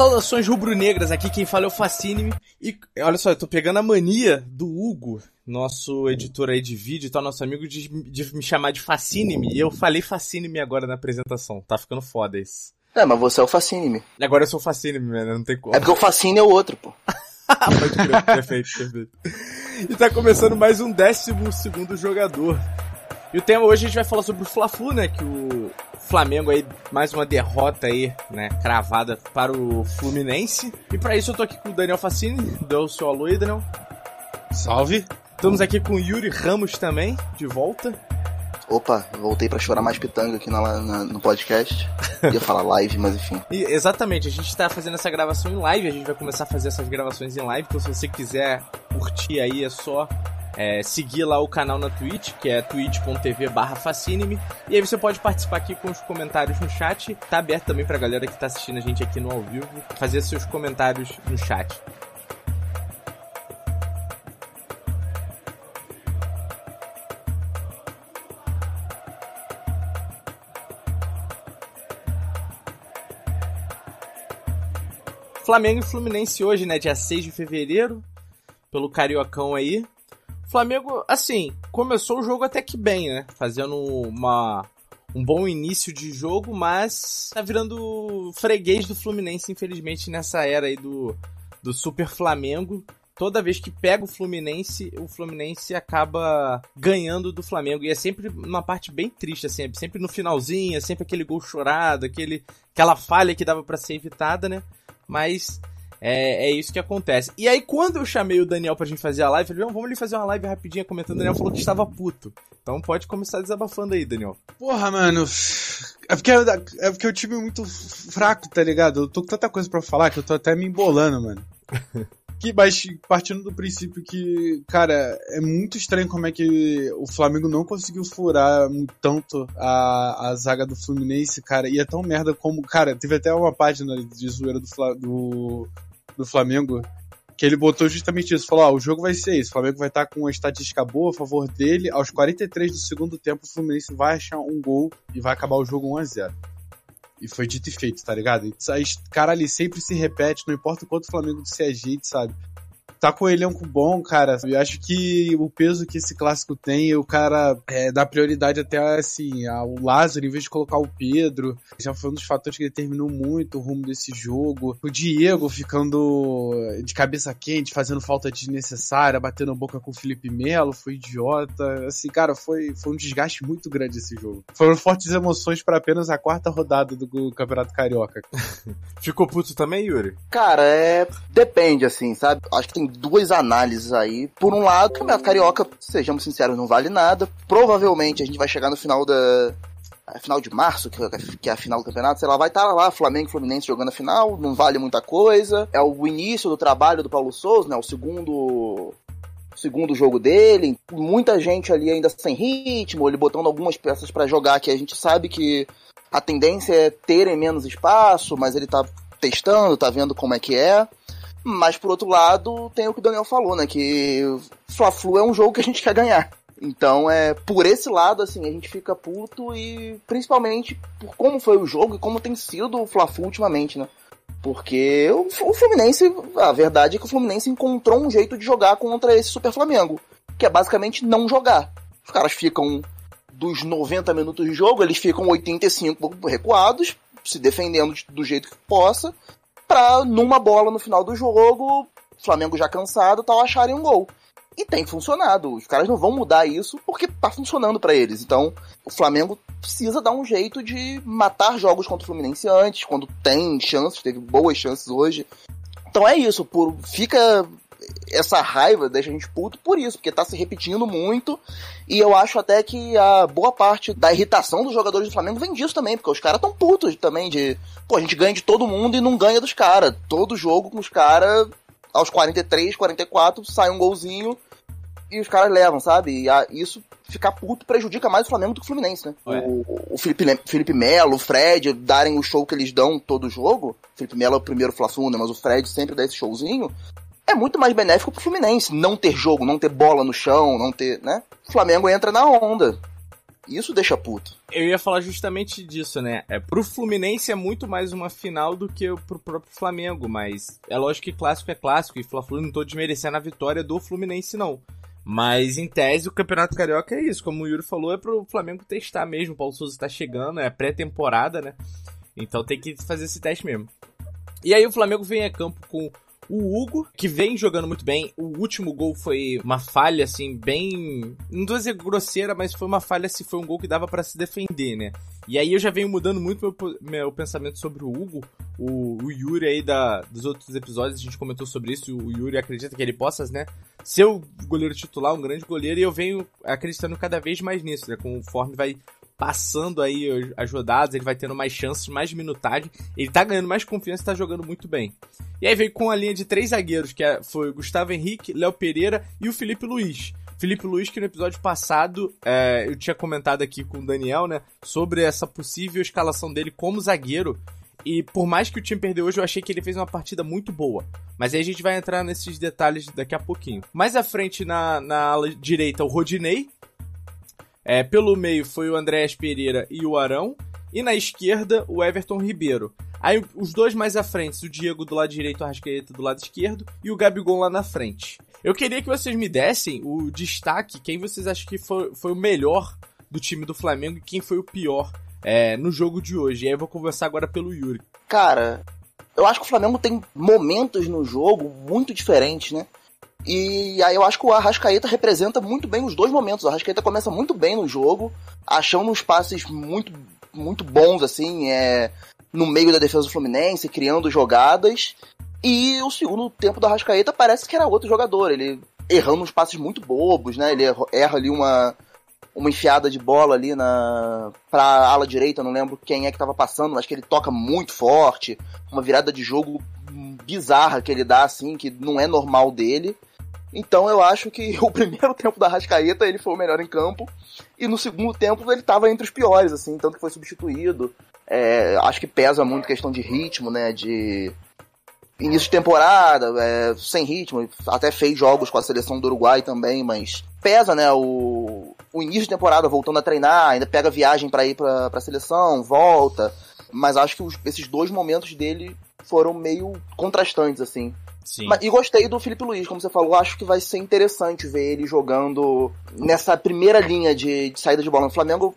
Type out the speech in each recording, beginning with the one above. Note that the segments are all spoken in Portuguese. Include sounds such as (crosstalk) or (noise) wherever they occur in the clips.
Saudações rubro-negras, aqui quem fala é o Facine. E olha só, eu tô pegando a mania do Hugo, nosso editor aí de vídeo e tal, nosso amigo, de, de me chamar de Facine. E eu falei Facine agora na apresentação. Tá ficando foda isso. É, mas você é o Facine. Agora eu sou o Facine, né? Não tem como. É porque o Facine é o outro, pô. (laughs) Pode crer, perfeito, perfeito. E tá começando mais um décimo segundo jogador. E o tema hoje a gente vai falar sobre o Fla-Flu, né? Que o Flamengo aí, mais uma derrota aí, né? Cravada para o Fluminense. E para isso eu tô aqui com o Daniel Facini. Deu o seu alô aí, Daniel. Salve. Estamos aqui com o Yuri Ramos também, de volta. Opa, voltei para chorar mais pitanga aqui na, na, no podcast. Ia falar live, mas enfim. (laughs) E, exatamente, a gente tá fazendo essa gravação em live, a gente vai começar a fazer essas gravações em live, então se você quiser curtir aí é só é, seguir lá o canal na Twitch, que é twitch.tv barra. E aí você pode participar aqui com os comentários no chat. Tá aberto também pra galera que tá assistindo a gente aqui no ao vivo, fazer seus comentários no chat. Flamengo e Fluminense hoje, né? Dia 6 de fevereiro. Pelo Cariocão aí. Flamengo, assim, começou o jogo até que bem, né? Fazendo uma, um bom início de jogo, mas tá virando freguês do Fluminense, infelizmente, nessa era aí do, do Super Flamengo. Toda vez que pega o Fluminense, o Fluminense acaba ganhando do Flamengo. E é sempre uma parte bem triste, assim, é sempre no finalzinho, é sempre aquele gol chorado, aquele, aquela falha que dava para ser evitada, né? mas é, é isso que acontece. E aí, quando eu chamei o Daniel pra gente fazer a live, eu falei, vamos ali fazer uma live rapidinha comentando. O Daniel falou que estava puto. Então pode começar desabafando aí, Daniel. Porra, mano. É porque, é porque o time é muito fraco, tá ligado? Eu tô com tanta coisa para falar que eu tô até me embolando, mano. (laughs) Que, mas partindo do princípio que, cara, é muito estranho como é que o Flamengo não conseguiu furar tanto a, a zaga do Fluminense, cara. E é tão merda como, cara, teve até uma página de zoeira do, do, do Flamengo que ele botou justamente isso, falou, ah, o jogo vai ser isso, o Flamengo vai estar com uma estatística boa a favor dele, aos 43 do segundo tempo o Fluminense vai achar um gol e vai acabar o jogo 1 a 0 e foi dito e feito, tá ligado? Cara ali sempre se repete, não importa o quanto o Flamengo se ajeite, sabe? Tá com o elenco bom, cara. Eu acho que o peso que esse clássico tem, o cara é, dá prioridade até assim ao Lázaro em vez de colocar o Pedro. Já foi um dos fatores que determinou muito o rumo desse jogo. O Diego ficando de cabeça quente, fazendo falta desnecessária, batendo boca com o Felipe Melo, foi idiota. Assim, cara, foi, foi um desgaste muito grande esse jogo. Foram fortes emoções para apenas a quarta rodada do Campeonato Carioca. (laughs) Ficou puto também, Yuri? Cara, é. Depende, assim, sabe? Acho que tem duas análises aí. Por um lado, o Campeonato Carioca, sejamos sinceros, não vale nada. Provavelmente a gente vai chegar no final da, final de março, que é a final do campeonato, sei lá, vai estar tá lá Flamengo e Fluminense jogando a final, não vale muita coisa. É o início do trabalho do Paulo Souza, né? O segundo segundo jogo dele, muita gente ali ainda sem ritmo, ele botando algumas peças para jogar que a gente sabe que a tendência é terem menos espaço, mas ele tá testando, tá vendo como é que é. Mas por outro lado, tem o que o Daniel falou, né? Que Fla-Flu é um jogo que a gente quer ganhar. Então é por esse lado assim, a gente fica puto e principalmente por como foi o jogo e como tem sido o Fla-Flu ultimamente, né? Porque o, o Fluminense, a verdade é que o Fluminense encontrou um jeito de jogar contra esse Super Flamengo, que é basicamente não jogar. Os caras ficam dos 90 minutos de jogo, eles ficam 85 recuados, se defendendo do jeito que possa, pra numa bola no final do jogo, Flamengo já cansado tal, acharem um gol. E tem funcionado. Os caras não vão mudar isso porque tá funcionando para eles. Então, o Flamengo precisa dar um jeito de matar jogos contra o Fluminense antes, quando tem chances, teve boas chances hoje. Então é isso, por fica essa raiva deixa a gente puto por isso, porque tá se repetindo muito. E eu acho até que a boa parte da irritação dos jogadores do Flamengo vem disso também, porque os caras tão putos também de. Pô, a gente ganha de todo mundo e não ganha dos caras. Todo jogo com os caras, aos 43, 44, sai um golzinho e os caras levam, sabe? E a, isso ficar puto prejudica mais o Flamengo do que o Fluminense, né? O, o, Felipe, Felipe Melo, o Fred darem o show que eles dão todo jogo. O Felipe Melo é o primeiro fla né? Mas o Fred sempre dá esse showzinho é muito mais benéfico pro Fluminense não ter jogo, não ter bola no chão, não ter, né? O Flamengo entra na onda. Isso deixa puto. Eu ia falar justamente disso, né? É, pro Fluminense é muito mais uma final do que pro próprio Flamengo, mas é lógico que clássico é clássico e Fla-Flu não tô desmerecendo a vitória do Fluminense, não. Mas em tese o Campeonato Carioca é isso, como o Yuri falou, é pro Flamengo testar mesmo. O Paulo Souza tá chegando, é pré-temporada, né? Então tem que fazer esse teste mesmo. E aí o Flamengo vem a campo com o Hugo, que vem jogando muito bem. O último gol foi uma falha, assim, bem. Não vou dizer grosseira, mas foi uma falha se foi um gol que dava para se defender, né? E aí eu já venho mudando muito meu, meu pensamento sobre o Hugo. O, o, Yuri aí da, dos outros episódios, a gente comentou sobre isso. O Yuri acredita que ele possa, né? Ser o goleiro titular, um grande goleiro, e eu venho acreditando cada vez mais nisso, né? Conforme vai passando aí as rodadas, ele vai tendo mais chances, mais minutagem. Ele tá ganhando mais confiança e tá jogando muito bem. E aí veio com a linha de três zagueiros, que é, foi Gustavo Henrique, Léo Pereira e o Felipe Luiz. Felipe Luiz, que no episódio passado é, eu tinha comentado aqui com o Daniel, né, sobre essa possível escalação dele como zagueiro. E por mais que o time perdeu hoje, eu achei que ele fez uma partida muito boa. Mas aí a gente vai entrar nesses detalhes daqui a pouquinho. Mais à frente, na, na ala direita, o Rodinei, é, pelo meio foi o Andréas Pereira e o Arão. E na esquerda, o Everton Ribeiro. Aí os dois mais à frente, o Diego do lado direito, o Arrascaeta do lado esquerdo e o Gabigol lá na frente. Eu queria que vocês me dessem o destaque, quem vocês acham que foi, foi o melhor do time do Flamengo e quem foi o pior é, no jogo de hoje. E aí eu vou conversar agora pelo Yuri. Cara, eu acho que o Flamengo tem momentos no jogo muito diferentes, né? E aí eu acho que o Arrascaeta representa muito bem os dois momentos. O Arrascaeta começa muito bem no jogo, achando uns passes muito, muito bons, assim, é, no meio da defesa do Fluminense, criando jogadas. E o segundo tempo do Arrascaeta parece que era outro jogador. Ele errando uns passes muito bobos, né? Ele erra ali uma, uma enfiada de bola ali na pra ala direita, não lembro quem é que tava passando, mas que ele toca muito forte, uma virada de jogo bizarra que ele dá assim, que não é normal dele. Então eu acho que (laughs) o primeiro tempo da Rascaeta ele foi o melhor em campo. E no segundo tempo ele estava entre os piores, assim, tanto que foi substituído. É, acho que pesa muito questão de ritmo, né? De início de temporada, é, sem ritmo. Até fez jogos com a seleção do Uruguai também, mas pesa, né? O, o início de temporada voltando a treinar, ainda pega viagem para ir para a seleção, volta. Mas acho que os, esses dois momentos dele foram meio contrastantes, assim. Sim. Mas, e gostei do Felipe Luiz, como você falou, acho que vai ser interessante ver ele jogando nessa primeira linha de, de saída de bola no Flamengo.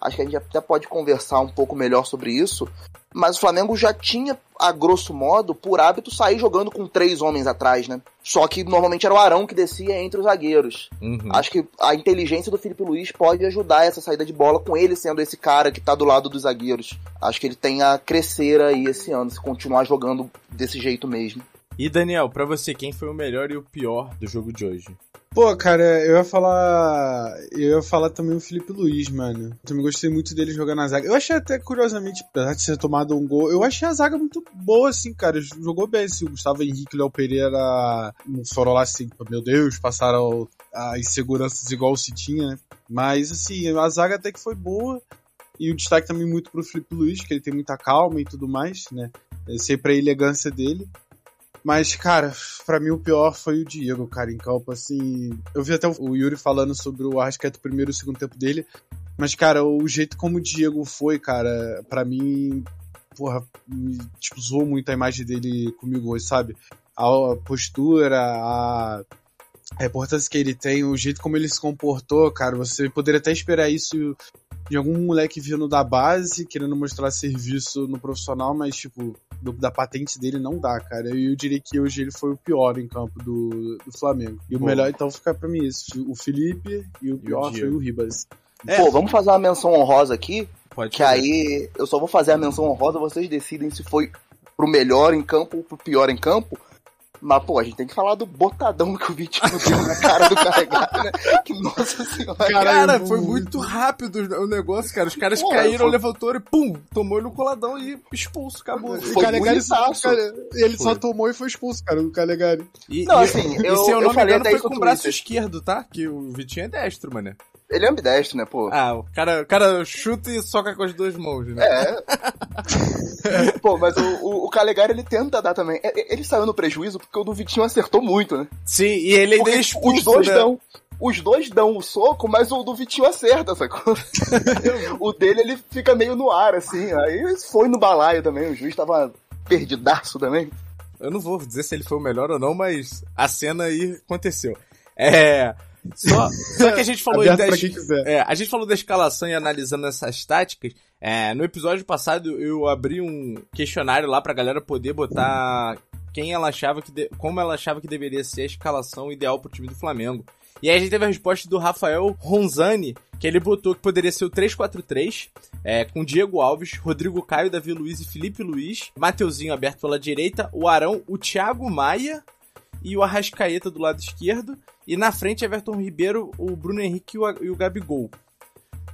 Acho que a gente até pode conversar um pouco melhor sobre isso. Mas o Flamengo já tinha, a grosso modo, por hábito, sair jogando com três homens atrás, né? Só que normalmente era o Arão que descia entre os zagueiros. Uhum. Acho que a inteligência do Felipe Luiz pode ajudar essa saída de bola com ele sendo esse cara que tá do lado dos zagueiros. Acho que ele tem a crescer aí esse ano, se continuar jogando desse jeito mesmo. E Daniel, para você, quem foi o melhor e o pior do jogo de hoje? Pô, cara, eu ia falar. Eu ia falar também o Felipe Luiz, mano. Eu também gostei muito dele jogando na zaga. Eu achei até, curiosamente, apesar de ter tomado um gol, eu achei a zaga muito boa, assim, cara. Jogou bem, assim. O Gustavo Henrique e o Léo Pereira não foram lá assim, meu Deus, passaram a inseguranças igual se tinha, né? Mas, assim, a zaga até que foi boa. E o destaque também muito pro Felipe Luiz, que ele tem muita calma e tudo mais, né? Sempre a elegância dele. Mas, cara, para mim o pior foi o Diego, cara, em campo, assim. Eu vi até o Yuri falando sobre o Arrascaeta o primeiro e segundo tempo dele. Mas, cara, o jeito como o Diego foi, cara, para mim, porra, me, tipo, zoou muito a imagem dele comigo hoje, sabe? A postura, a a importância que ele tem, o jeito como ele se comportou, cara, você poderia até esperar isso de algum moleque vindo da base, querendo mostrar serviço no profissional, mas, tipo, do, da patente dele não dá, cara. E eu diria que hoje ele foi o pior em campo do, do Flamengo. E Pô. o melhor, então, fica pra mim isso. O Felipe e o pior e o foi o Ribas. É. Pô, vamos fazer uma menção honrosa aqui. Pode que fazer. aí eu só vou fazer a menção honrosa, vocês decidem se foi pro melhor em campo ou pro pior em campo. Mas, pô, a gente tem que falar do botadão que o Vitinho deu na cara do Calegari, né? Que, nossa senhora. Cara, foi muito rápido o negócio, cara. Os caras pô, caíram, foi... levantou e pum, tomou ele no coladão e expulso, acabou. O Calegari só, cara, ele foi. só tomou e foi expulso, cara, o Calegari. E, não, assim, eu, e se eu não eu me engano, foi com o braço esquerdo, tá? Que o Vitinho é destro, mano. Ele é ambidestro, né, pô? Ah, o cara, o cara chuta e soca com as duas mãos, né? É. (laughs) pô, mas o, o, o Calegari, ele tenta dar também. Ele saiu no prejuízo porque o do Vitinho acertou muito, né? Sim, e ele ainda é expulso, Os dois né? dão. os dois dão o soco, mas o do Vitinho acerta, sacou? (laughs) o dele ele fica meio no ar, assim. Aí foi no balaio também, o juiz tava perdidaço também. Eu não vou dizer se ele foi o melhor ou não, mas a cena aí aconteceu. É. Só, só que a gente falou da, é, a gente falou da escalação e analisando essas táticas. É, no episódio passado eu abri um questionário lá pra galera poder botar quem ela achava que de, como ela achava que deveria ser a escalação ideal pro time do Flamengo. E aí a gente teve a resposta do Rafael Ronzani, que ele botou que poderia ser o 3-4-3, é, com Diego Alves, Rodrigo Caio, Davi Luiz e Felipe Luiz, Mateuzinho aberto pela direita, o Arão, o Thiago Maia e o Arrascaeta do lado esquerdo, e na frente Everton Ribeiro, o Bruno Henrique e o, Gabigol.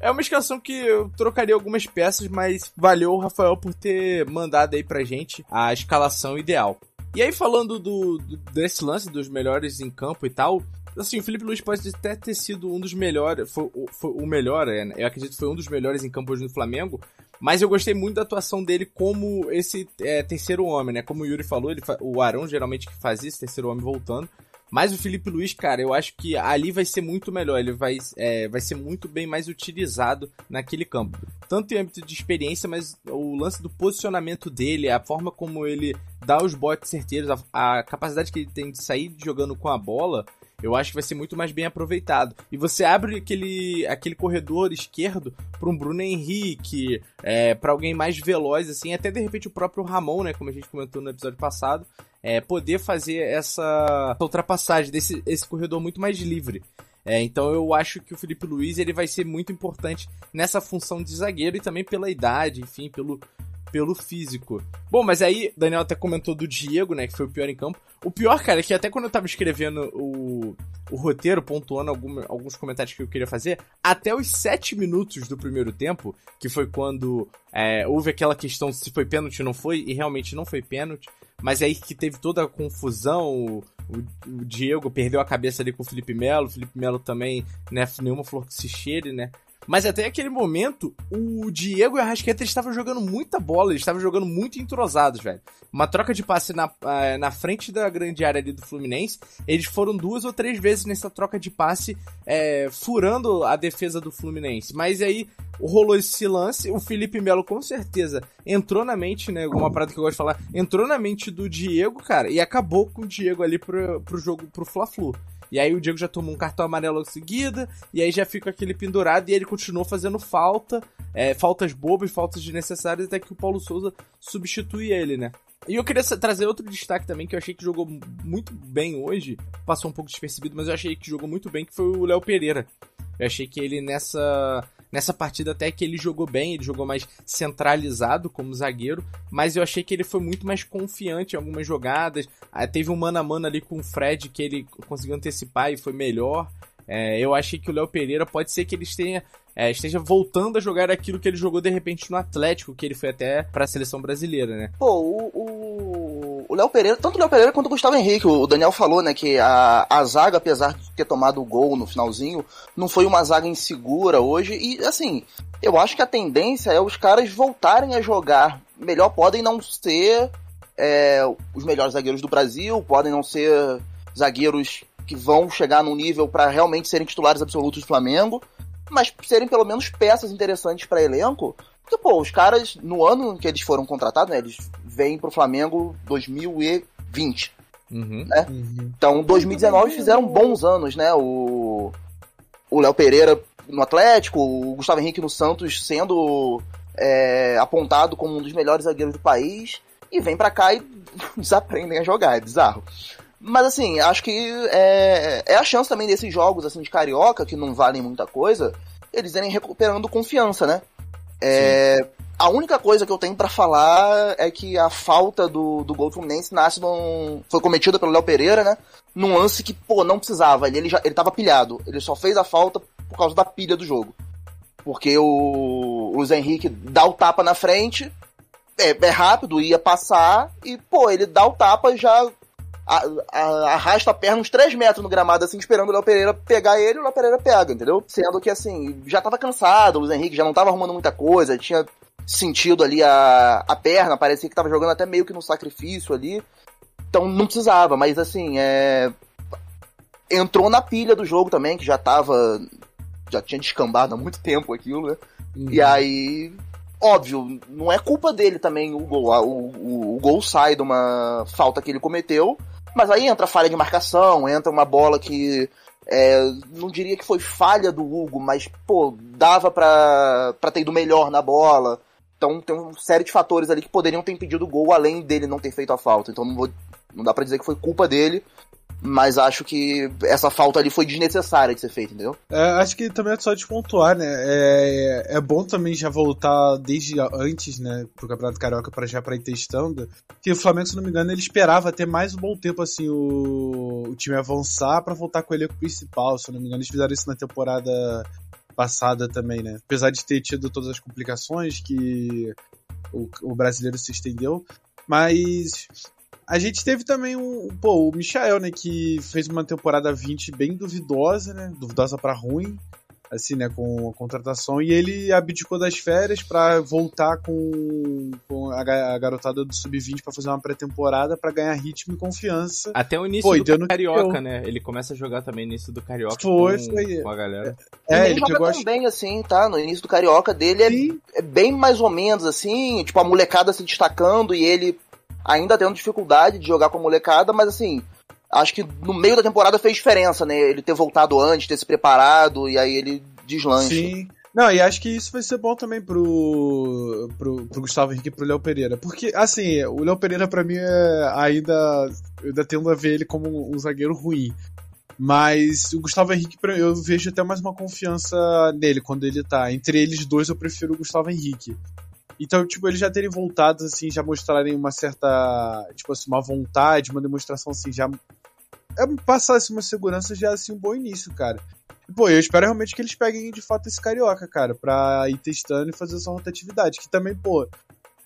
É uma escalação que eu trocaria algumas peças, mas valeu Rafael por ter mandado aí pra gente a escalação ideal. E aí, falando do, do, desse lance dos melhores em campo e tal, assim, o Felipe Luiz pode até ter sido um dos melhores, foi, foi o melhor, é, eu acredito que foi um dos melhores em campo hoje no Flamengo, mas eu gostei muito da atuação dele como esse é, terceiro homem, né? Como o Yuri falou, ele, o Arão geralmente que fazia esse terceiro homem voltando. Mas o Felipe Luiz, cara, eu acho que ali vai ser muito melhor. Ele vai, é, vai ser muito bem mais utilizado naquele campo. Tanto em âmbito de experiência, mas o lance do posicionamento dele, a forma como ele dá os botes certeiros, a, a capacidade que ele tem de sair jogando com a bola, eu acho que vai ser muito mais bem aproveitado. E você abre aquele, aquele corredor esquerdo para um Bruno Henrique, é, para alguém mais veloz, assim, até de repente o próprio Ramon, né, como a gente comentou no episódio passado, é, poder fazer essa ultrapassagem desse esse corredor muito mais livre. É, então eu acho que o Felipe Luiz ele vai ser muito importante nessa função de zagueiro e também pela idade, enfim, pelo, pelo físico. Bom, mas aí, Daniel até comentou do Diego, né, que foi o pior em campo. O pior, cara, é que até quando eu tava escrevendo o, o roteiro, pontuando algum, alguns comentários que eu queria fazer, até os sete minutos do primeiro tempo, que foi quando é, houve aquela questão se foi pênalti ou não foi, e realmente não foi pênalti, mas aí que teve toda a confusão, o, o, o Diego perdeu a cabeça ali com o Felipe Melo, o Felipe Melo também, né, nenhuma flor que se cheire, né, mas até aquele momento, o Diego e a Rasqueta estavam jogando muita bola, eles estavam jogando muito entrosados, velho. Uma troca de passe na, uh, na frente da grande área ali do Fluminense, eles foram duas ou três vezes nessa troca de passe, é, furando a defesa do Fluminense. Mas aí rolou esse lance, o Felipe Melo com certeza entrou na mente, né? Uma parada que eu gosto de falar, entrou na mente do Diego, cara, e acabou com o Diego ali pro, pro jogo, pro Fla-Flu. E aí o Diego já tomou um cartão amarelo em seguida, e aí já fica aquele pendurado, e ele continuou fazendo falta, é, faltas bobas, faltas desnecessárias, até que o Paulo Souza substitui ele, né? E eu queria trazer outro destaque também, que eu achei que jogou muito bem hoje, passou um pouco despercebido, mas eu achei que jogou muito bem, que foi o Léo Pereira. Eu achei que ele nessa Nessa partida até que ele jogou bem, ele jogou mais centralizado como zagueiro, mas eu achei que ele foi muito mais confiante em algumas jogadas. Teve um mano a mano ali com o Fred que ele conseguiu antecipar e foi melhor. É, eu achei que o Léo Pereira pode ser que ele esteja, é, esteja voltando a jogar aquilo que ele jogou de repente no Atlético, que ele foi até para a seleção brasileira, né? Pô, o, o, Léo Pereira, tanto o Léo Pereira quanto o Gustavo Henrique, o Daniel falou, né, que a, a zaga, apesar de ter tomado o gol no finalzinho, não foi uma zaga insegura hoje. E assim, eu acho que a tendência é os caras voltarem a jogar melhor. Podem não ser é, os melhores zagueiros do Brasil, podem não ser zagueiros que vão chegar num nível para realmente serem titulares absolutos do Flamengo, mas serem pelo menos peças interessantes para elenco. Porque, pô, os caras, no ano que eles foram contratados, né, eles vêm pro Flamengo 2020. Uhum. Né? Uhum. Então, 2019 fizeram bons anos, né? O o Léo Pereira no Atlético, o Gustavo Henrique no Santos sendo é, apontado como um dos melhores zagueiros do país, e vem para cá e (laughs) desaprendem a jogar, é bizarro. Mas assim, acho que é, é a chance também desses jogos assim de carioca, que não valem muita coisa, eles irem recuperando confiança, né? É, a única coisa que eu tenho para falar é que a falta do, do gol do Fluminense nasce num, foi cometida pelo Léo Pereira, né? Num lance que, pô, não precisava. Ele, ele, já, ele tava pilhado. Ele só fez a falta por causa da pilha do jogo. Porque o, o Luiz Henrique dá o tapa na frente, é, é rápido, ia passar, e, pô, ele dá o tapa já a, a, arrasta a perna uns 3 metros no gramado, assim, esperando o Léo Pereira pegar ele, e o Léo Pereira pega, entendeu? Sendo que, assim, já tava cansado, o Luiz Henrique já não tava arrumando muita coisa, tinha sentido ali a, a perna, parecia que tava jogando até meio que no sacrifício ali. Então não precisava, mas assim, é. entrou na pilha do jogo também, que já tava. Já tinha descambado há muito tempo aquilo, né? Uhum. E aí, óbvio, não é culpa dele também o gol. O, o, o, gol sai de uma falta que ele cometeu, mas aí entra falha de marcação, entra uma bola que. É, não diria que foi falha do Hugo, mas, pô, dava pra, pra ter ido melhor na bola. Então tem uma série de fatores ali que poderiam ter impedido o gol, além dele não ter feito a falta. Então não, vou, não dá pra dizer que foi culpa dele, mas acho que essa falta ali foi desnecessária de ser feita, entendeu? É, acho que também é só de pontuar, né? É, é bom também já voltar desde antes, né, pro Campeonato Carioca para já para ir testando. Que o Flamengo, se não me engano, ele esperava ter mais um bom tempo assim o, o time avançar para voltar com o elenco principal. Se não me engano, eles fizeram isso na temporada passada também, né? Apesar de ter tido todas as complicações que o, o brasileiro se estendeu, mas a gente teve também um, pô, o Michael, né, que fez uma temporada 20 bem duvidosa, né, duvidosa para ruim, assim, né, com a contratação, e ele abdicou das férias para voltar com, com a, a, garotada do Sub-20 para fazer uma pré-temporada para ganhar ritmo e confiança. Até o início Pô, do Carioca, né? Ele começa a jogar também no início do Carioca foi, com, foi. com a galera. É, ele, ele joga pegou bem assim, tá? No início do Carioca dele é, é, bem mais ou menos assim, tipo a molecada se destacando e ele ainda tendo dificuldade de jogar com a molecada, mas assim, acho que no meio da temporada fez diferença, né? Ele ter voltado antes, ter se preparado, e aí ele deslancha. Sim. Não, e acho que isso vai ser bom também pro, pro, pro Gustavo Henrique e pro Léo Pereira. Porque, assim, o Léo Pereira pra mim é ainda. Eu ainda tendo a ver ele como um zagueiro ruim. Mas o Gustavo Henrique, eu vejo até mais uma confiança nele quando ele tá. Entre eles dois, eu prefiro o Gustavo Henrique. Então, tipo, eles já terem voltado, assim, já mostrarem uma certa, tipo assim, uma vontade, uma demonstração, assim, já é passasse uma segurança já, assim, um bom início, cara. E, pô, eu espero realmente que eles peguem, de fato, esse carioca, cara, pra ir testando e fazer essa rotatividade, que também, pô,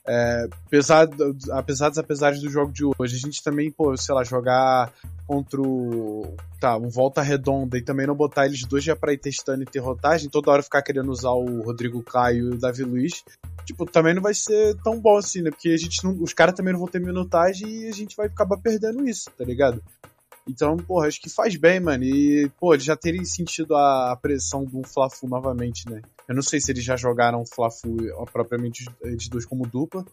é, apesar, apesar dos apesares do jogo de hoje, a gente também, pô, sei lá, jogar contra o. Tá, um volta redonda e também não botar eles dois já pra ir testando e ter rotagem, toda hora ficar querendo usar o Rodrigo Caio e o Davi Luiz, tipo, também não vai ser tão bom assim, né? Porque a gente não, os caras também não vão ter minutagem e a gente vai acabar perdendo isso, tá ligado? Então, porra, acho que faz bem, mano. E, pô, eles já terem sentido a pressão do Fla-Fu novamente, né? Eu não sei se eles já jogaram Fla-Fu propriamente eles dois como dupla.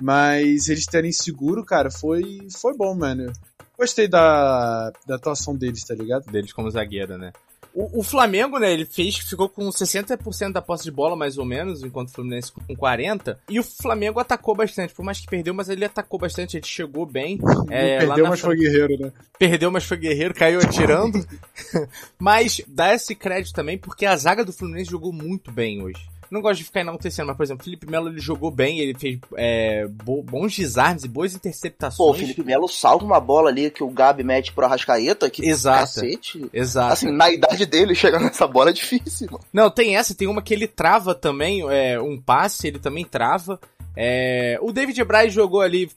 Mas eles terem seguro, cara, foi, foi bom, mano. Gostei da, da atuação deles, tá ligado? Deles como zagueiro, né? O, o, Flamengo, né, ele fez, ficou com 60% da posse de bola, mais ou menos, enquanto o Fluminense com 40%. E o Flamengo atacou bastante, por mais que perdeu, mas ele atacou bastante, ele chegou bem. É, perdeu, mas foi guerreiro, né? Perdeu, mas foi guerreiro, caiu atirando. (laughs) mas dá esse crédito também, porque a zaga do Fluminense jogou muito bem hoje não gosto de ficar enaltecendo, mas, por exemplo, o Felipe Melo ele jogou bem, ele fez é, bons desarmes e boas interceptações. Pô, o Felipe Melo salva uma bola ali que o Gabi mete pro Arrascaeta, que Exato. cacete. Exato. Assim, na idade dele, chegar nessa bola é difícil, mano. Não, tem essa, tem uma que ele trava também, é, um passe, ele também trava. É, o David Braz jogou ali,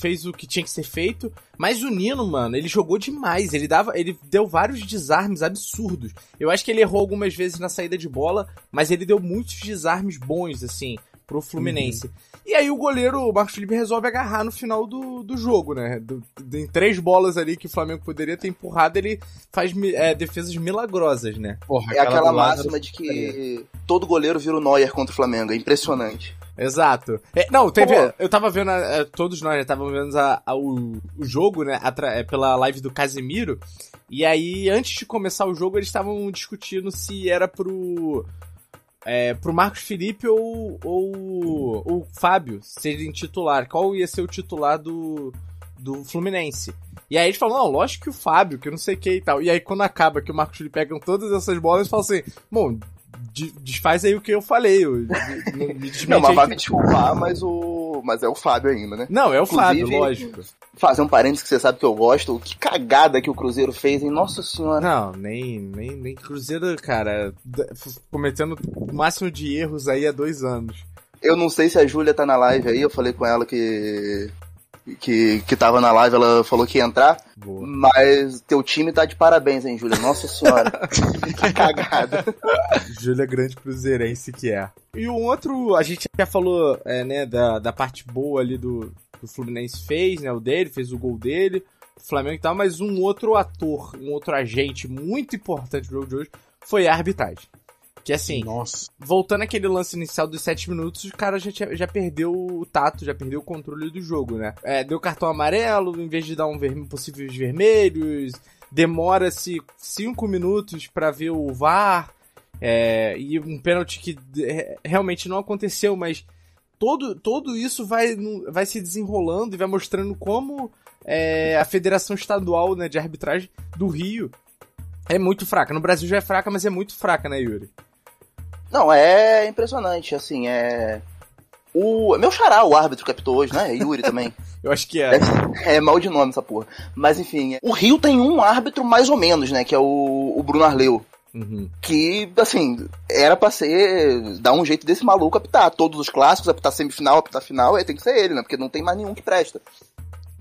fez o que tinha que ser feito, mas o Nino, mano, ele jogou demais. Ele dava, ele deu vários desarmes absurdos. Eu acho que ele errou algumas vezes na saída de bola, mas ele deu muitos desarmes bons, assim, pro Fluminense. Uhum. E aí o goleiro, o Marcos Felipe, resolve agarrar no final do, do jogo, né? Do, do, em três bolas ali que o Flamengo poderia ter empurrado, ele faz é, defesas milagrosas, né? Porra, é aquela, aquela máxima de que todo goleiro vira o Neuer contra o Flamengo. É impressionante. Exato. É, não, teve. Pô. Eu tava vendo, todos nós estávamos vendo a, a, o, o, jogo, né? é, pela live do Casemiro. E aí, antes de começar o jogo, eles estavam discutindo se era pro. É, pro Marcos Felipe ou, ou o Fábio serem titular. Qual ia ser o titular do, do Fluminense? E aí eles falam, não, lógico que o Fábio, que não sei o que e tal. E aí quando acaba que o Marcos Felipe pega todas essas bolas, eles falam assim, bom, desfaz aí o que eu falei. Eu, me não, mas vai me desculpar, mas o. Mas é o Fábio ainda, né? Não, é o Inclusive, Fábio, lógico. Fazer um parênteses que você sabe que eu gosto. Que cagada que o Cruzeiro fez, hein? Nossa senhora. Não, nem, nem, nem Cruzeiro, cara, cometendo o máximo de erros aí há dois anos. Eu não sei se a Júlia tá na live aí, eu falei com ela que que, que tava na live, ela falou que ia entrar. Boa. Mas teu time tá de parabéns, hein, Júlia? Nossa senhora. (laughs) que cagada. Júlia grande cruzeirense que é. E o outro, a gente já falou, é, né, da, da parte boa ali do, do Fluminense fez, né, o dele, fez o gol dele. Flamengo e tal, mas um outro ator, um outro agente muito importante do jogo de hoje foi a arbitragem. Que assim, Nossa. voltando àquele lance inicial dos 7 minutos, o cara já, tinha- já perdeu o tato, já perdeu o controle do jogo, né? É, deu cartão amarelo, em vez de dar um vermelho, possíveis vermelhos, demora-se 5 minutos pra ver o VAR, é, e um pênalti que realmente não aconteceu, mas todo, todo isso vai, vai se desenrolando e vai mostrando como é, a Federação Estadual né, de Arbitragem do Rio é muito fraca. No Brasil já é fraca, mas é muito fraca, né, Yuri? Não, é impressionante, assim, é. O. Meu xará, o árbitro que apitou hoje, né? Yuri também. (laughs) Eu acho que é. É mal de nome essa porra. Mas enfim, o Rio tem um árbitro mais ou menos, né? Que é o, o Bruno Arleu. Uhum. Que, assim, era pra ser. dar um jeito desse maluco apitar. Todos os clássicos, apitar semifinal, apitar final, aí tem que ser ele, né? Porque não tem mais nenhum que presta.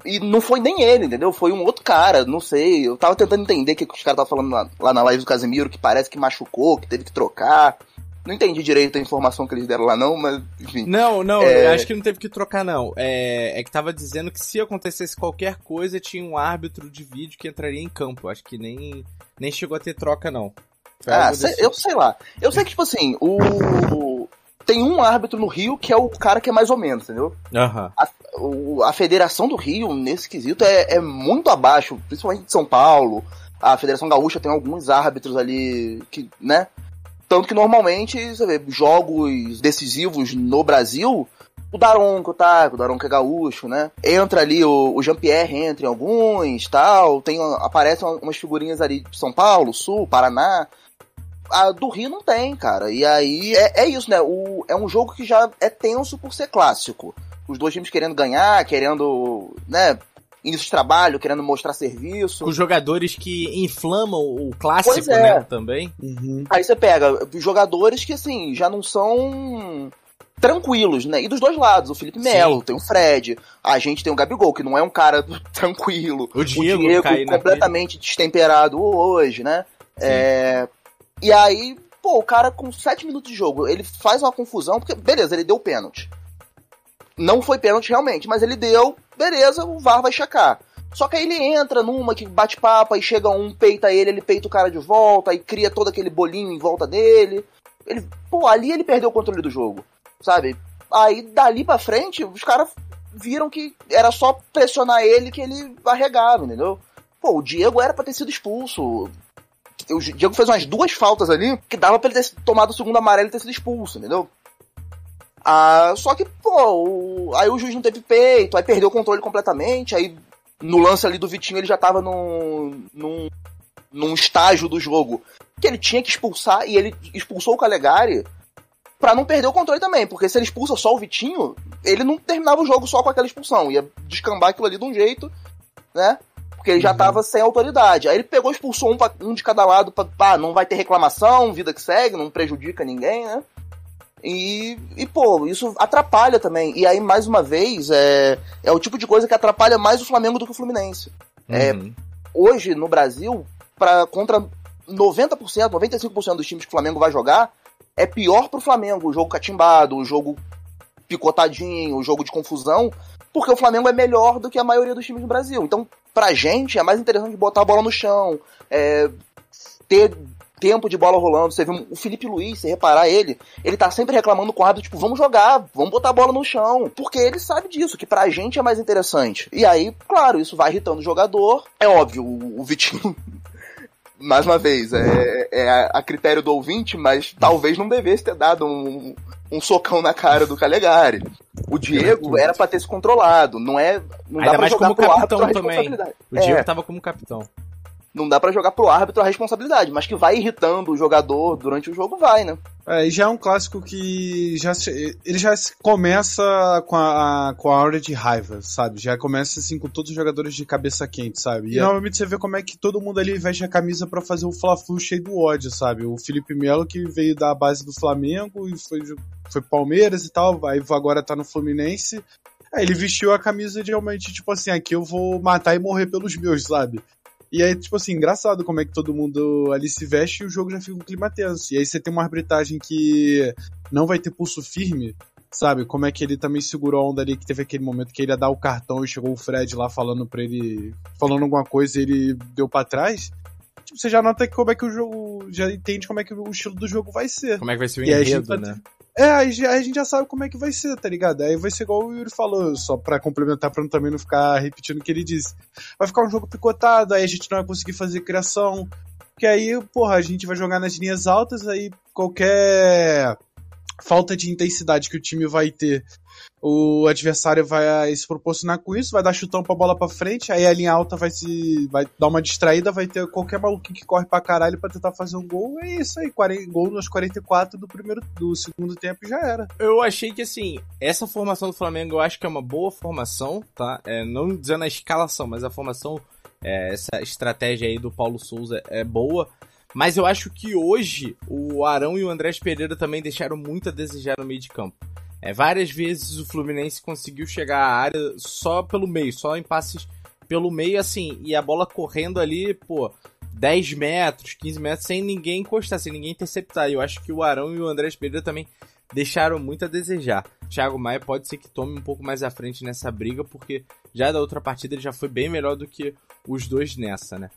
E não foi nem ele, entendeu? Foi um outro cara, não sei. Eu tava tentando entender o que os caras estavam falando lá, lá na live do Casemiro, que parece que machucou, que teve que trocar. Não entendi direito a informação que eles deram lá, não, mas, enfim. Não, não, É. acho que não teve que trocar, não. É, é que tava dizendo que se acontecesse qualquer coisa, tinha um árbitro de vídeo que entraria em campo. Acho que nem, nem chegou a ter troca, não. Foi Ah, sei- eu sei lá. Eu sei que, tipo assim, o. Tem um árbitro no Rio que é o cara que é mais ou menos, entendeu? tipo. Aham. O- a Federação do Rio, nesse quesito, é, é muito abaixo, principalmente de São Paulo. A Federação Gaúcha tem alguns árbitros ali que, né? Tanto que normalmente, você vê, jogos decisivos no Brasil, o Daronco, tá? O Daronco é gaúcho, né? Entra ali, o, o Jean-Pierre entra em alguns, tal. Tem, aparecem umas figurinhas ali de São Paulo, Sul, Paraná. A do Rio não tem, cara. E aí é, é isso, né? O, é um jogo que já é tenso por ser clássico. Os dois times querendo ganhar, querendo, né? Início de trabalho, querendo mostrar serviço. Os jogadores que inflamam o clássico, Pois é. né, também. Uhum. Aí você pega jogadores que, assim, já não são tranquilos, né? E dos dois lados, o Felipe Melo, Sim. tem o Fred, a gente tem o Gabigol, que não é um cara (laughs) tranquilo. O Diego, cai naquele. completamente destemperado hoje, né? É... E aí, pô, o cara com 7 minutos de jogo, ele faz uma confusão, porque, beleza, ele deu pênalti. Não foi pênalti realmente, mas ele deu, beleza, o VAR vai checar. Só que aí ele entra numa que bate papo, aí chega um, peita ele, ele peita o cara de volta, aí cria todo aquele bolinho em volta dele. Ele, pô, ali ele perdeu o controle do jogo, sabe? Aí dali pra frente, os caras viram que era só pressionar ele que ele arregava, entendeu? Pô, o Diego era pra ter sido expulso. O Diego fez umas duas faltas ali que dava pra ele ter tomado o segundo amarelo e ter sido expulso, entendeu? Ah, só que, pô, o- aí o juiz não teve peito, aí perdeu o controle completamente, aí no lance ali do Vitinho ele já tava num, num, num estágio do jogo que ele tinha que expulsar e ele expulsou o Calegari pra não perder o controle também, porque se ele expulsa só o Vitinho, ele não terminava o jogo só com aquela expulsão, ia descambar aquilo ali de um jeito, né? Porque ele já Uhum. tava sem autoridade. Aí ele pegou e expulsou um, pra- um de cada lado pra, pá, não vai ter reclamação, vida que segue, não prejudica ninguém, né? E, e, pô, isso atrapalha também. E aí, mais uma vez, é, é o tipo de coisa que atrapalha mais o Flamengo do que o Fluminense. é, Uhum. Hoje, no Brasil, pra, contra 90%, 95% dos times que o Flamengo vai jogar, é pior pro Flamengo o jogo catimbado, o jogo picotadinho, o jogo de confusão, porque o Flamengo é melhor do que a maioria dos times no Brasil. Então, pra gente, é mais interessante botar a bola no chão, é, ter tempo de bola rolando. Você viu o Felipe Luiz, se reparar ele, ele tá sempre reclamando com o árbitro, tipo, vamos jogar, vamos botar a bola no chão. Porque ele sabe disso, que pra gente é mais interessante. E aí, claro, isso vai irritando o jogador. É óbvio, o, o Vitinho. (laughs) Mais uma vez, é, é a, a critério do ouvinte, mas talvez não devesse ter dado um, um socão na cara do Calegari. O Diego era pra ter se controlado, não é. Não Ainda dá pra mais jogar como capitão também. O Diego É tava como capitão. Não dá pra jogar pro árbitro a responsabilidade, mas que vai irritando o jogador durante o jogo, vai, né? É, e já é um clássico que já se- ele já se- começa com a, com a aura de raiva, sabe? Já começa assim com todos os jogadores de cabeça quente, sabe? E normalmente você vê como é que todo mundo ali veste a camisa pra fazer o Fla-Flu cheio do ódio, sabe? O Felipe Melo que veio da base do Flamengo e foi foi Palmeiras e tal, aí agora tá no Fluminense. Aí ele vestiu a camisa de realmente tipo assim, aqui eu vou matar e morrer pelos meus, sabe? E aí, tipo assim, engraçado como é que todo mundo ali se veste e o jogo já fica um clima tenso. E aí você tem uma arbitragem que não vai ter pulso firme, Sabe? Como é que ele também segurou a onda ali, que teve aquele momento que ele ia dar o cartão e chegou o Fred lá falando pra ele. falando alguma coisa e ele deu para trás. Tipo, você já nota como é que o jogo. Já entende como é que o estilo do jogo vai ser. Como é que vai ser o E enredo, gente né? É, aí, a gente já sabe como é que vai ser, tá ligado? Aí vai ser igual o Yuri falou, só pra complementar, pra também não ficar repetindo o que ele disse. Vai ficar um jogo picotado, aí a gente não vai conseguir fazer criação. Que aí, porra, a gente vai jogar nas linhas altas, aí qualquer falta de intensidade que o time vai ter, o adversário vai se proporcionar com isso, vai dar chutão pra bola pra frente, aí a linha alta vai se. vai dar uma distraída, vai ter qualquer maluquinho que corre pra caralho pra tentar fazer um gol. É isso aí, 40, gol nos 44 do primeiro do segundo tempo já era. Eu achei que, assim, essa formação do Flamengo eu acho que é uma boa formação, tá? É, não dizendo a escalação, mas a formação, é, essa estratégia aí do Paulo Souza é boa. Mas eu acho que hoje o Arão e o Andrés Pereira também deixaram muito a desejar no meio de campo. É, várias vezes o Fluminense conseguiu chegar à área só pelo meio, só em passes pelo meio, assim, e a bola correndo ali, pô, 10 metros, 15 metros, sem ninguém encostar, sem ninguém interceptar. E eu acho que o Arão e o Andrés Pereira também deixaram muito a desejar. Thiago Maia pode ser que tome um pouco mais à frente nessa briga, porque já da outra partida ele já foi bem melhor do que os dois nessa, né?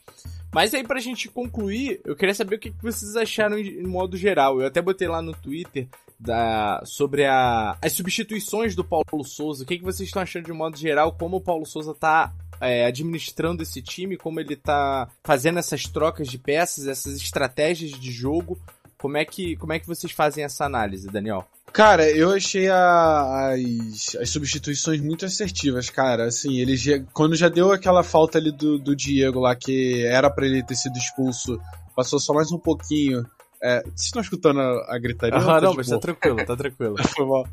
Mas aí pra gente concluir, eu queria saber o que vocês acharam em modo geral. Eu até botei lá no Twitter da, sobre a, as substituições do Paulo Souza. O que, que vocês estão achando de modo geral? Como o Paulo Souza tá é, administrando esse time, como ele tá fazendo essas trocas de peças, essas estratégias de jogo. Como é que, como é que vocês fazem essa análise, Daniel? Cara, eu achei a- as, as substituições muito assertivas, cara. Assim, ele já, quando já deu aquela falta ali do, do Diego lá, que era pra ele ter sido expulso, passou só mais um pouquinho. É, vocês estão escutando a, a gritaria? Ah, Tá não, mas boa. tá tranquilo, tá tranquilo. (laughs) Foi mal.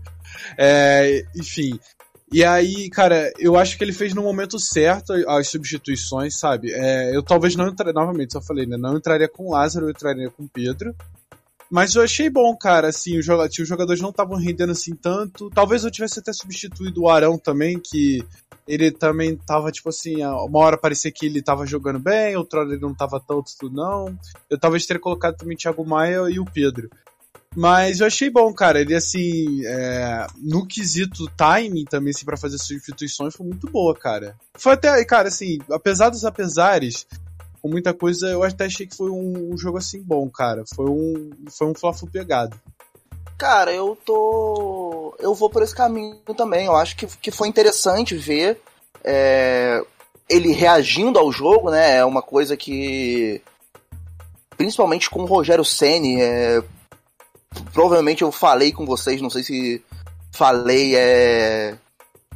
É, enfim. E aí, cara, eu acho que ele fez no momento certo as substituições, sabe? É, eu talvez não entraria, novamente, só falei, né? Não entraria com o Lázaro, eu entraria com o Pedro. Mas eu achei bom, cara, assim, os joga- os jogadores não estavam rendendo assim tanto. Talvez eu tivesse até substituído o Arão também, que ele também tava, tipo assim, uma hora parecia que ele tava jogando bem, outra hora ele não tava tanto, não. Eu talvez teria colocado também o Thiago Maia e o Pedro. Mas eu achei bom, cara. Ele, assim, é, no quesito timing também, assim, pra fazer substituições, foi muito boa, cara. Foi até, cara, assim, apesar dos apesares, com muita coisa, eu até achei que foi um, um jogo, assim, bom, cara. Foi um, foi um fla pegado. Cara, eu tô. Eu vou por esse caminho também. Eu acho que, que foi interessante ver é, ele reagindo ao jogo, né? É uma coisa que. Principalmente com o Rogério Senni. É, provavelmente eu falei com vocês, não sei se falei é,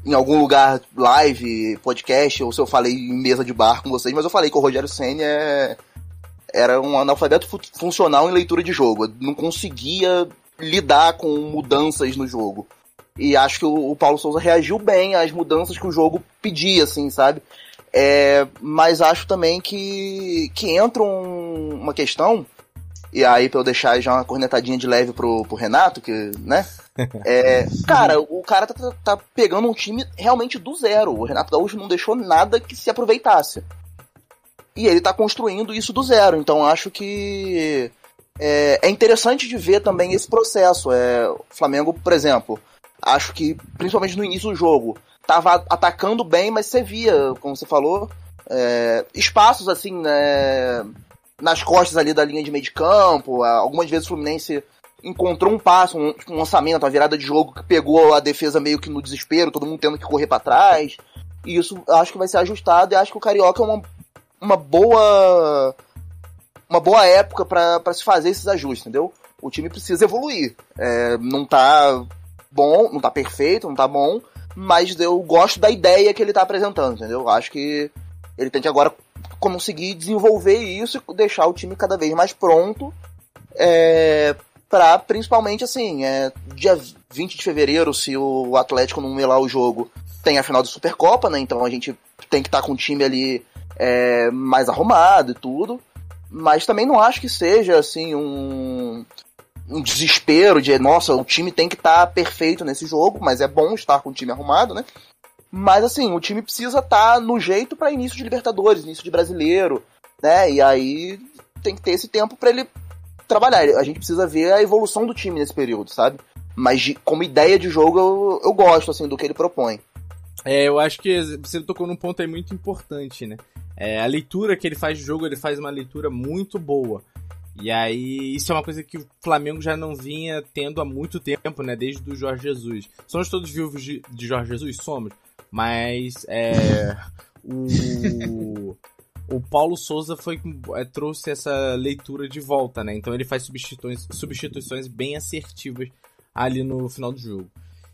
em algum lugar live, podcast, ou se eu falei em mesa de bar com vocês, mas eu falei que o Rogério Senni é, era um analfabeto fu- funcional em leitura de jogo. Não conseguia lidar com mudanças no jogo. E acho que o, o Paulo Souza reagiu bem às mudanças que o jogo pedia, assim, sabe? É, mas acho também que, que entra um- uma questão, e aí pra eu deixar já uma cornetadinha de leve pro, pro Renato, que, né? (laughs) É, cara, o cara tá, tá- pegando um time realmente do zero. O Renato Gaúcho não deixou nada que se aproveitasse. E ele tá construindo isso do zero. Então acho que é, é interessante de ver também esse processo. É, o Flamengo, por exemplo, acho que principalmente no início do jogo, tava atacando bem, mas você via, como você falou, é, espaços assim, né, nas costas ali da linha de meio de campo. Algumas vezes o Fluminense encontrou um passo, um, um lançamento, uma virada de jogo que pegou a defesa meio que no desespero, todo mundo tendo que correr para trás. E isso acho que vai ser ajustado e acho que o Carioca é uma, uma boa uma boa época para se fazer esses ajustes, entendeu? O time precisa evoluir. É, não tá bom, não tá perfeito, não tá bom, mas eu gosto da ideia que ele tá apresentando, entendeu? Acho que ele tem que agora conseguir desenvolver isso e deixar o time cada vez mais pronto é, para principalmente assim, é, dia 20 de fevereiro, se o Atlético não melar o jogo, tem a final da Supercopa, né? Então a gente tem que estar com o time ali é, mais arrumado e tudo. Mas também não acho que seja assim um, um desespero de nossa, o time tem que estar perfeito nesse jogo, mas é bom estar com o time arrumado, né? Mas assim, o time precisa estar no jeito para início de Libertadores, início de Brasileiro, né? E aí tem que ter esse tempo para ele trabalhar. A gente precisa ver a evolução do time nesse período, sabe? Mas de, como ideia de jogo eu, eu gosto, assim, do que ele propõe. É, eu acho que você tocou num ponto aí muito importante, né? É, a leitura que ele faz de jogo, ele faz uma leitura muito boa. E aí, isso é uma coisa que o Flamengo já não vinha tendo há muito tempo, né? Desde o Jorge Jesus. Somos todos vivos de, de Jorge Jesus? Somos. Mas, é. o. o Paulo Souza foi é, trouxe essa leitura de volta, né? Então ele faz substituições, substituições bem assertivas ali no final do jogo.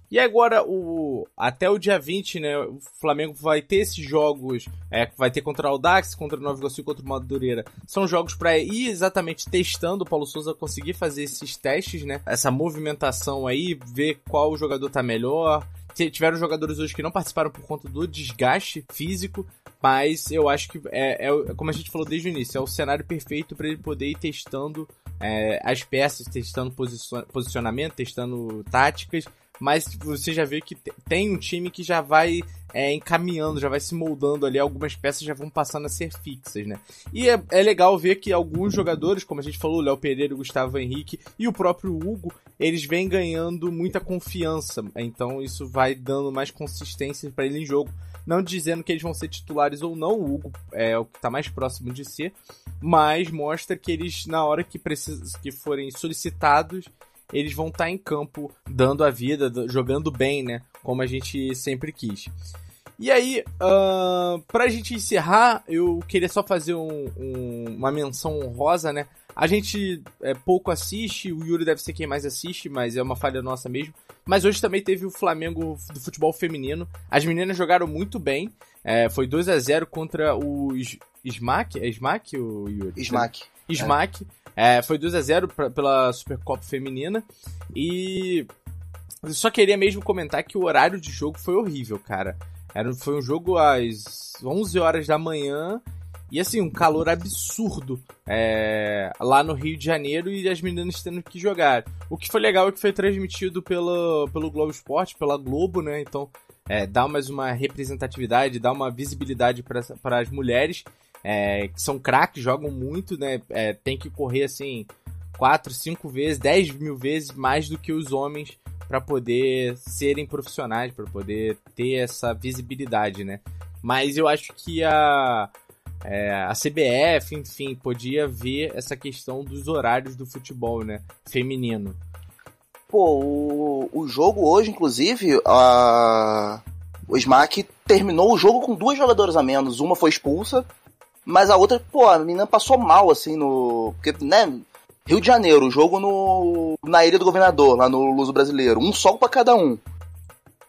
E agora, o até o dia 20, né, o Flamengo vai ter esses jogos, é, vai ter contra o Dax, contra o Nova Iguaçu e contra o Madureira. São jogos para ir exatamente testando o Paulo Souza conseguir fazer esses testes, né? Essa movimentação aí, ver qual jogador tá melhor. Tiveram jogadores hoje que não participaram por conta do desgaste físico, mas eu acho que é, é como a gente falou desde o início, é o cenário perfeito para ele poder ir testando é, as peças, testando posicionamento, testando táticas mas você já vê que tem um time que já vai é, encaminhando, já vai se moldando ali, algumas peças já vão passando a ser fixas, né? E é, é legal ver que alguns jogadores, como a gente falou, Léo Pereira, o Gustavo Henrique e o próprio Hugo, eles vêm ganhando muita confiança, então isso vai dando mais consistência para ele em jogo. Não dizendo que eles vão ser titulares ou não, o Hugo é o que está mais próximo de ser, mas mostra que eles, na hora que, precis... que forem solicitados, eles vão estar tá em campo dando a vida, jogando bem, né? Como a gente sempre quis. E aí, uh, pra gente encerrar, eu queria só fazer um, um, uma menção honrosa, né? A gente é, pouco assiste, o Yuri deve ser quem mais assiste, mas é uma falha nossa mesmo. Mas hoje também teve o Flamengo do futebol feminino. As meninas jogaram muito bem. É, foi 2 a 0 contra o Smack. É Smack, o Yuri? Smack. Smack. É. É, foi 2 a 0 pra, pela Supercopa Feminina. E. Eu só queria mesmo comentar que o horário de jogo foi horrível, cara. Era, foi um jogo às 11 horas da manhã. E assim, um calor absurdo é, lá no Rio de Janeiro e as meninas tendo que jogar. O que foi legal é que foi transmitido pelo, pelo Globo Esporte, pela Globo, né? Então é, dá mais uma representatividade, dá uma visibilidade para as mulheres é, que são craques, jogam muito, né? É, tem que correr assim quatro, cinco vezes, dez mil vezes mais do que os homens para poder serem profissionais, para poder ter essa visibilidade, né? Mas eu acho que a é, a CBF, enfim, podia ver essa questão dos horários do futebol, né? Feminino. Pô, o, o jogo hoje, inclusive, a... o Smack terminou o jogo com duas jogadoras a menos. Uma foi expulsa mas a outra, pô, a menina passou mal, assim, no. Porque, né? Rio de Janeiro, jogo no na Ilha do Governador, lá no Luso Brasileiro. Um sol para cada um.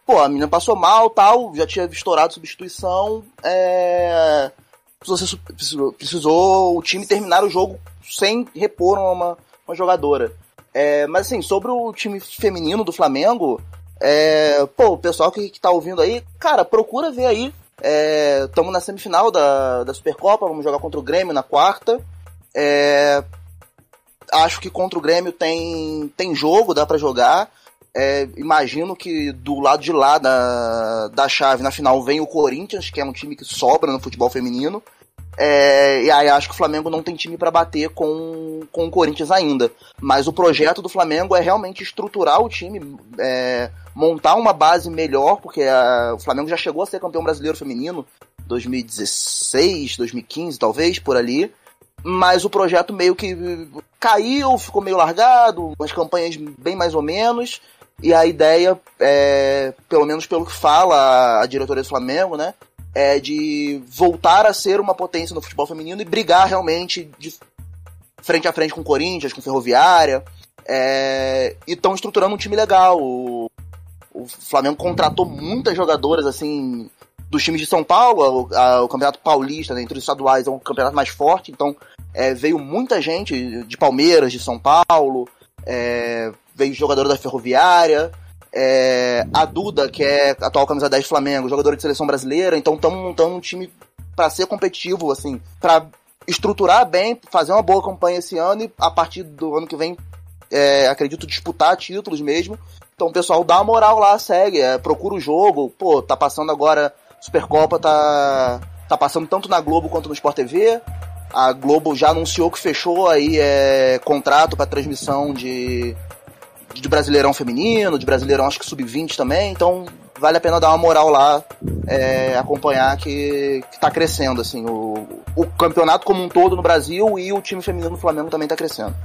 Pô, a menina passou mal, tal, já tinha estourado substituição. É... Precisou, precisou, o time terminar o jogo sem repor uma, uma jogadora. É, mas assim, sobre o time feminino do Flamengo, é, pô, o pessoal que, que tá ouvindo aí, cara, procura ver aí Estamos é, na semifinal da, da Supercopa, vamos jogar contra o Grêmio na quarta. É, acho que contra o Grêmio tem, tem jogo, dá para jogar. É, imagino que do lado de lá da, da chave, na final, vem o Corinthians, que é um time que sobra no futebol feminino. É, e aí acho que o Flamengo não tem time para bater com, com o Corinthians ainda. Mas o projeto do Flamengo é realmente estruturar o time, é, montar uma base melhor, porque a, o Flamengo já chegou a ser campeão brasileiro feminino 2016, 2015, talvez, por ali. Mas o projeto meio que caiu, ficou meio largado, umas campanhas bem mais ou menos. E a ideia, é, pelo menos pelo que fala a diretoria do Flamengo, né? É, de voltar a ser uma potência no futebol feminino e brigar realmente de frente a frente com o Corinthians, com Ferroviária. É, e estão estruturando um time legal. O, o, Flamengo contratou muitas jogadoras assim dos times de São Paulo. O, a, o Campeonato Paulista, né, entre os estaduais, é um campeonato mais forte. Então é, veio muita gente de Palmeiras, de São Paulo. É, veio jogador da Ferroviária. É, a Duda, que é atual camisa 10 do Flamengo, jogadora de seleção brasileira, então estamos montando um time para ser competitivo, assim, para estruturar bem, fazer uma boa campanha esse ano e a partir do ano que vem, é, acredito, disputar títulos mesmo. Então, pessoal, dá uma moral lá, segue, é, procura o jogo. Pô, tá passando agora, Supercopa tá, tá passando tanto na Globo quanto no Sport TV. A Globo já anunciou que fechou aí é, contrato para transmissão de de Brasileirão feminino, de Brasileirão acho que sub-20 também, então vale a pena dar uma moral lá, é, acompanhar que, que tá crescendo, assim, o, o campeonato como um todo no Brasil e o time feminino do Flamengo também tá crescendo.